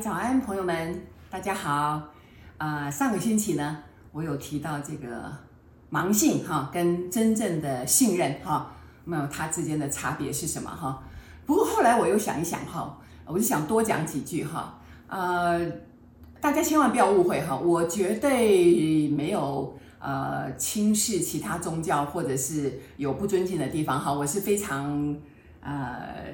早安，朋友们，大家好。啊、上个星期呢，我有提到这个盲信哈，跟真正的信任哈，那它之间的差别是什么哈？不过后来我又想一想哈，我就想多讲几句哈。呃，大家千万不要误会哈，我绝对没有呃轻视其他宗教或者是有不尊敬的地方哈，我是非常呃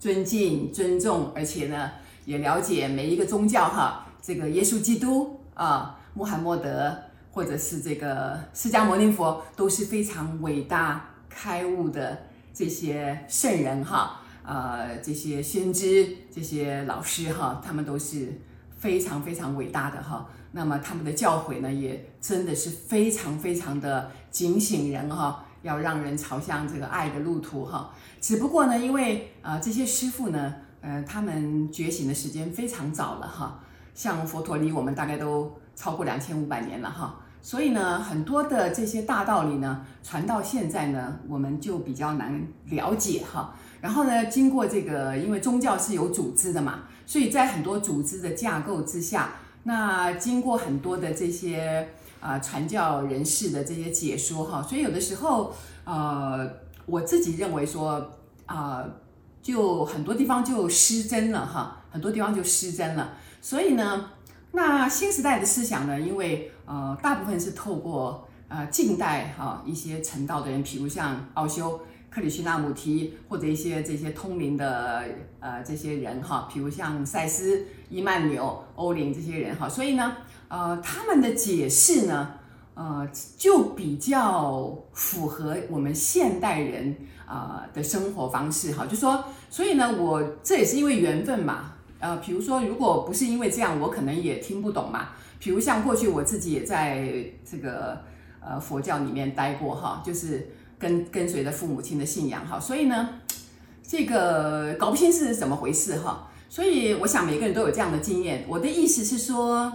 尊敬、尊重，而且呢也了解每一个宗教哈，这个耶稣基督啊、穆罕默德或者是这个释迦牟尼佛都是非常伟大开悟的这些圣人哈。呃，这些先知、这些老师哈，他们都是非常非常伟大的哈。那么他们的教诲呢，也真的是非常非常的警醒人哈，要让人朝向这个爱的路途哈。只不过呢，因为呃这些师傅呢，呃他们觉醒的时间非常早了哈，像佛陀离我们大概都超过两千五百年了哈，所以呢，很多的这些大道理呢，传到现在呢，我们就比较难了解哈。然后呢，经过这个，因为宗教是有组织的嘛，所以在很多组织的架构之下，那经过很多的这些啊、呃、传教人士的这些解说哈，所以有的时候呃，我自己认为说啊、就很多地方就失真了哈，很多地方就失真了。所以呢，那新时代的思想呢，因为呃大部分是透过呃近代哈一些成道的人，比如像奥修。克里希那穆提或者一些这些通灵的呃这些人哈，比如像赛斯、伊曼纽、欧林这些人哈，所以呢，呃，他们的解释呢，呃，就比较符合我们现代人啊、的生活方式哈，就说，所以呢，我这也是因为缘分嘛，呃，比如说，如果不是因为这样，我可能也听不懂嘛。比如像过去我自己也在这个呃佛教里面待过哈，就是。跟跟随着父母亲的信仰哈，所以呢，这个搞不清是怎么回事哈，所以我想每个人都有这样的经验。我的意思是说，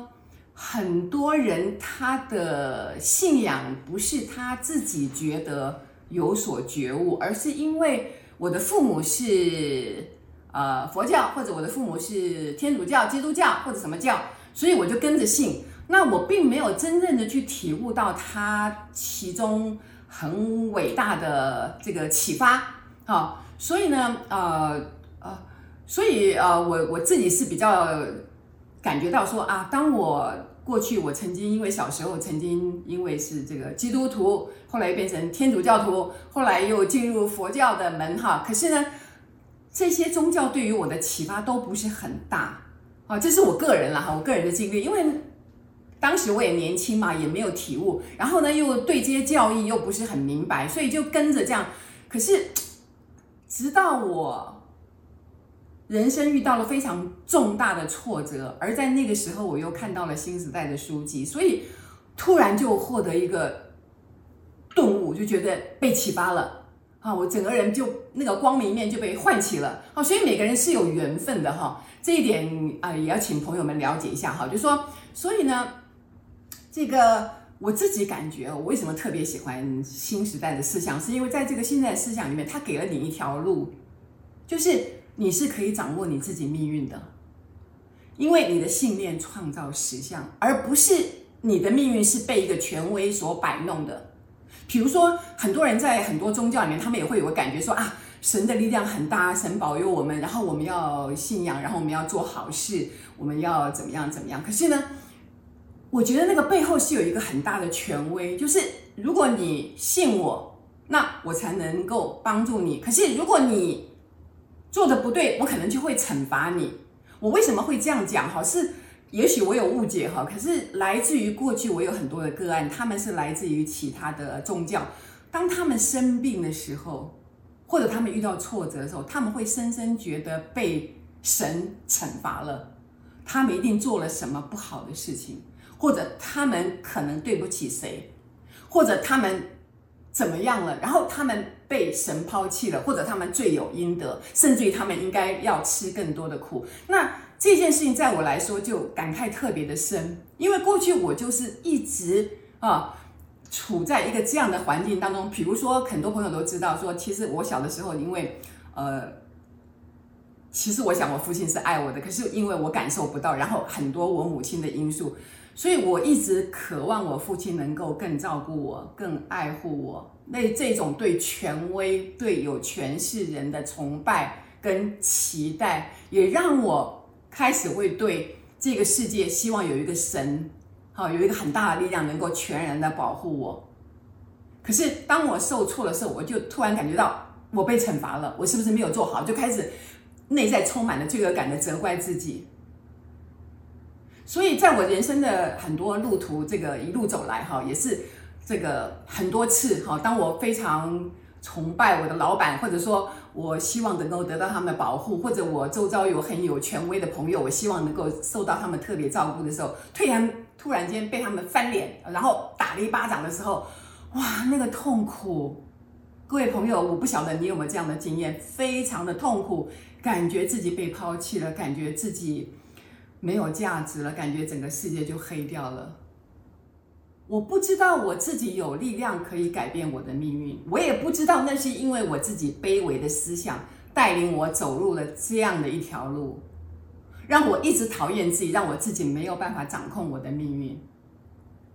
很多人他的信仰不是他自己觉得有所觉悟，而是因为我的父母是呃佛教，或者我的父母是天主教、基督教或者什么教，所以我就跟着信。那我并没有真正的去体悟到他其中。很伟大的这个启发，好，所以呢，呃呃，所以呃，我我自己是比较感觉到说啊，当我过去我曾经因为小时候曾经因为是这个基督徒，后来变成天主教徒，后来又进入佛教的门哈，可是呢，这些宗教对于我的启发都不是很大，啊，这是我个人啦哈，我个人的经历，因为。当时我也年轻嘛，也没有体悟，然后呢，又对这些教义又不是很明白，所以就跟着这样。可是，直到我人生遇到了非常重大的挫折，而在那个时候，我又看到了新时代的书籍，所以突然就获得一个顿悟，就觉得被启发了啊！我整个人就那个光明面就被唤起了啊！所以每个人是有缘分的哈，这一点啊，也要请朋友们了解一下哈，就说，所以呢。这个我自己感觉，我为什么特别喜欢新时代的思想，是因为在这个新时代思想里面，它给了你一条路，就是你是可以掌握你自己命运的，因为你的信念创造实相，而不是你的命运是被一个权威所摆弄的。比如说，很多人在很多宗教里面，他们也会有个感觉说啊，神的力量很大，神保佑我们，然后我们要信仰，然后我们要做好事，我们要怎么样怎么样。可是呢，我觉得那个背后是有一个很大的权威，就是如果你信我，那我才能够帮助你。可是如果你做的不对，我可能就会惩罚你。我为什么会这样讲？哈，是也许我有误解哈。可是来自于过去我有很多的个案，他们是来自于其他的宗教。当他们生病的时候，或者他们遇到挫折的时候，他们会深深觉得被神惩罚了。他们一定做了什么不好的事情。或者他们可能对不起谁，或者他们怎么样了，然后他们被神抛弃了，或者他们罪有应得，甚至于他们应该要吃更多的苦。那这件事情在我来说就感慨特别的深，因为过去我就是一直啊处在一个这样的环境当中。比如说，很多朋友都知道说，其实我小的时候因为呃。其实我想我父亲是爱我的，可是因为我感受不到，然后很多我母亲的因素，所以我一直渴望我父亲能够更照顾我，更爱护我。那这种对权威、对有权势人的崇拜跟期待，也让我开始会对这个世界希望有一个神，好，有一个很大的力量能够全然的保护我。可是当我受挫的时候，我就突然感觉到我被惩罚了，我是不是没有做好？就开始内在充满了罪恶感的责怪自己。所以在我人生的很多路途，这个一路走来，哈，也是。这个很多次哈，当我非常崇拜我的老板，或者说我希望能够得到他们的保护，或者我周遭有很有权威的朋友，我希望能够受到他们特别照顾的时候，突然突然间被他们翻脸，然后打了一巴掌的时候，哇，那个痛苦！各位朋友，我不晓得你有没有这样的经验，非常的痛苦，感觉自己被抛弃了，感觉自己没有价值了，感觉整个世界就黑掉了。我不知道我自己有力量可以改变我的命运，我也不知道那是因为我自己卑微的思想带领我走入了这样的一条路，让我一直讨厌自己，让我自己没有办法掌控我的命运。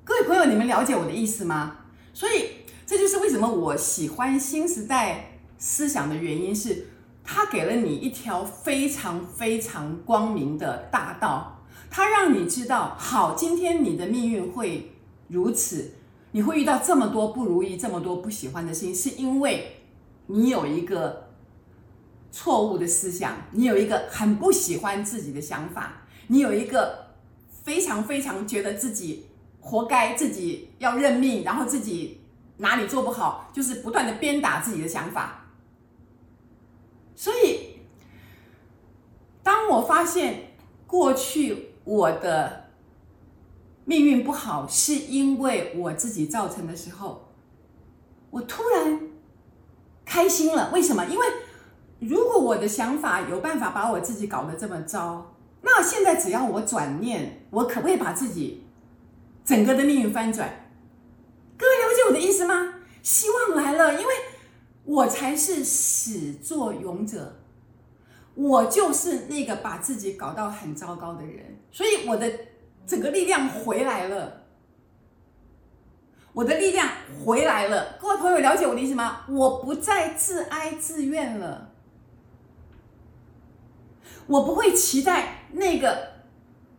各位朋友，你们了解我的意思吗？所以这就是为什么我喜欢新时代思想的原因是，它给了你一条非常非常光明的大道，它让你知道，好，今天你的命运会。如此，你会遇到这么多不如意，这么多不喜欢的事情，是因为你有一个错误的思想，你有一个很不喜欢自己的想法，你有一个非常非常觉得自己活该，自己要认命，然后自己哪里做不好，就是不断的鞭打自己的想法。所以，当我发现过去我的。命运不好是因为我自己造成的时候，我突然开心了。为什么？因为如果我的想法有办法把我自己搞得这么糟，那现在只要我转念，我可不可以把自己整个的命运翻转？各位了解我的意思吗？希望来了，因为我才是始作俑者，我就是那个把自己搞到很糟糕的人，所以我的。整个力量回来了，我的力量回来了。各位朋友，了解我的意思吗？我不再自哀自怨了，我不会期待那个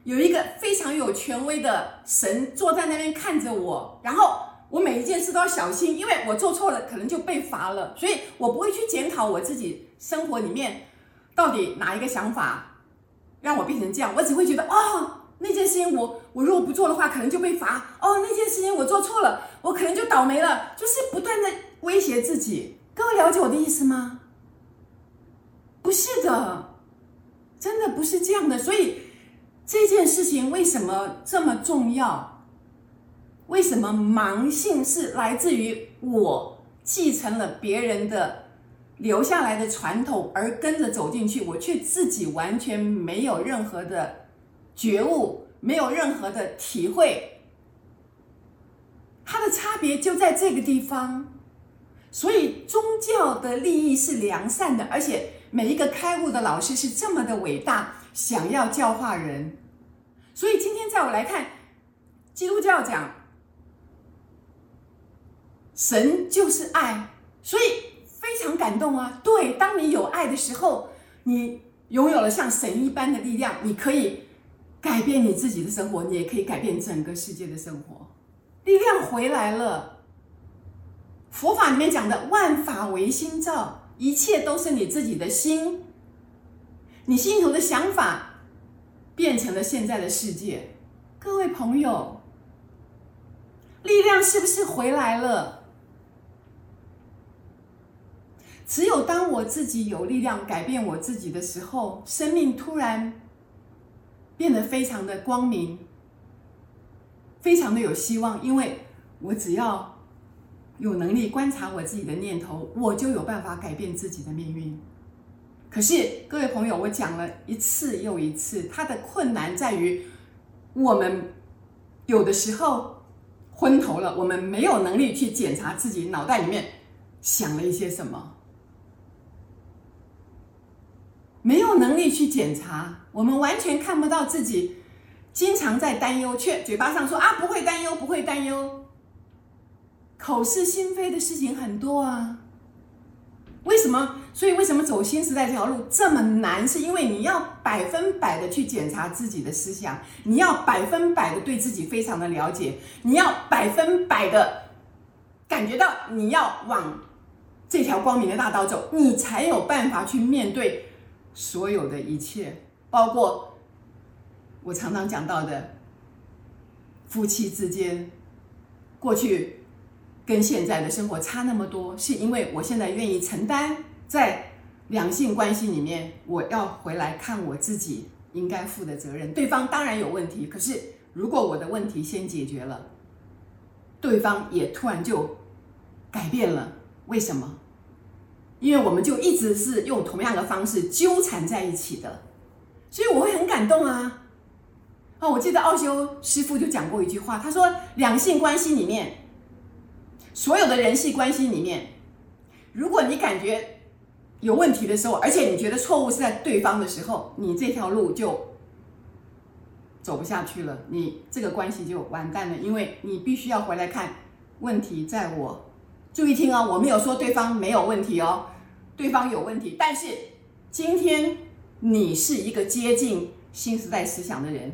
有一个非常有权威的神坐在那边看着我，然后我每一件事都要小心，因为我做错了可能就被罚了，所以我不会去检讨我自己生活里面到底哪一个想法让我变成这样，我只会觉得哦。那件事情我我如果不做的话，可能就被罚哦。那件事情我做错了，我可能就倒霉了。就是不断的威胁自己。各位了解我的意思吗？不是的，真的不是这样的。所以这件事情为什么这么重要？为什么盲性是来自于我继承了别人的留下来的传统而跟着走进去，我却自己完全没有任何的。觉悟，没有任何的体会，它的差别就在这个地方。所以宗教的利益是良善的，而且每一个开悟的老师是这么的伟大，想要教化人。所以今天在我来看，基督教讲神就是爱，所以非常感动啊。对，当你有爱的时候，你拥有了像神一般的力量，你可以。改变你自己的生活，你也可以改变整个世界的生活。力量回来了。佛法里面讲的“万法唯心造”，一切都是你自己的心，你心头的想法变成了现在的世界。各位朋友，力量是不是回来了？只有当我自己有力量改变我自己的时候，生命突然。变得非常的光明，非常的有希望，因为我只要有能力观察我自己的念头，我就有办法改变自己的命运。可是各位朋友，我讲了一次又一次，它的困难在于我们有的时候昏头了，我们没有能力去检查自己脑袋里面想了一些什么，没有能力。去检查，我们完全看不到自己经常在担忧，却嘴巴上说啊，不会担忧，不会担忧，口是心非的事情很多啊。为什么？所以为什么走新时代这条路这么难？是因为你要百分百的去检查自己的思想，你要百分百的对自己非常的了解，你要百分百的感觉到你要往这条光明的大道走，你才有办法去面对所有的一切，包括我常常讲到的夫妻之间过去。跟现在的生活差那么多，是因为我现在愿意承担在两性关系里面，我要回来看我自己应该负的责任。对方当然有问题，可是如果我的问题先解决了，对方也突然就改变了。为什么？因为我们就一直是用同样的方式纠缠在一起的，所以我会很感动啊。哦，我记得奥修师傅就讲过一句话，他说两性关系里面。所有的人际关系里面，如果你感觉有问题的时候，而且你觉得错误是在对方的时候，你这条路就走不下去了，你这个关系就完蛋了，因为你必须要回来看问题在我。注意听哦，我没有说对方没有问题哦，对方有问题，但是今天你是一个接近新时代思想的人，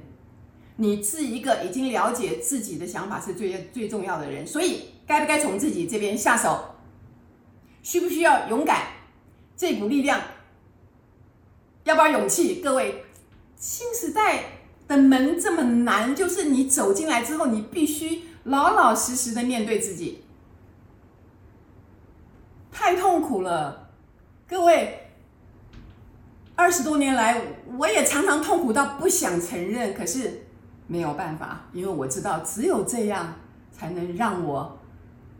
你是一个已经了解自己的想法是最最重要的人，所以。该不该从自己这边下手？需不需要勇敢？这股力量要不要勇气？各位，新时代的门这么难，就是你走进来之后，你必须老老实实的面对自己，太痛苦了。各位，二十多年来，我也常常痛苦到不想承认，可是没有办法，因为我知道只有这样才能让我。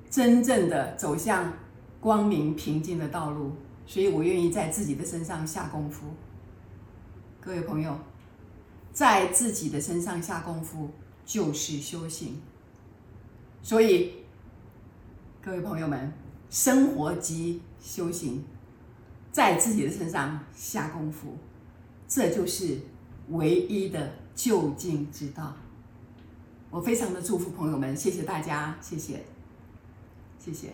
真正的走向光明平静的道路，所以我愿意在自己的身上下功夫。各位朋友，在自己的身上下功夫就是修行。所以，各位朋友们，生活及修行，在自己的身上下功夫，这就是唯一的就近之道。我非常的祝福朋友们，谢谢大家，谢谢。谢谢。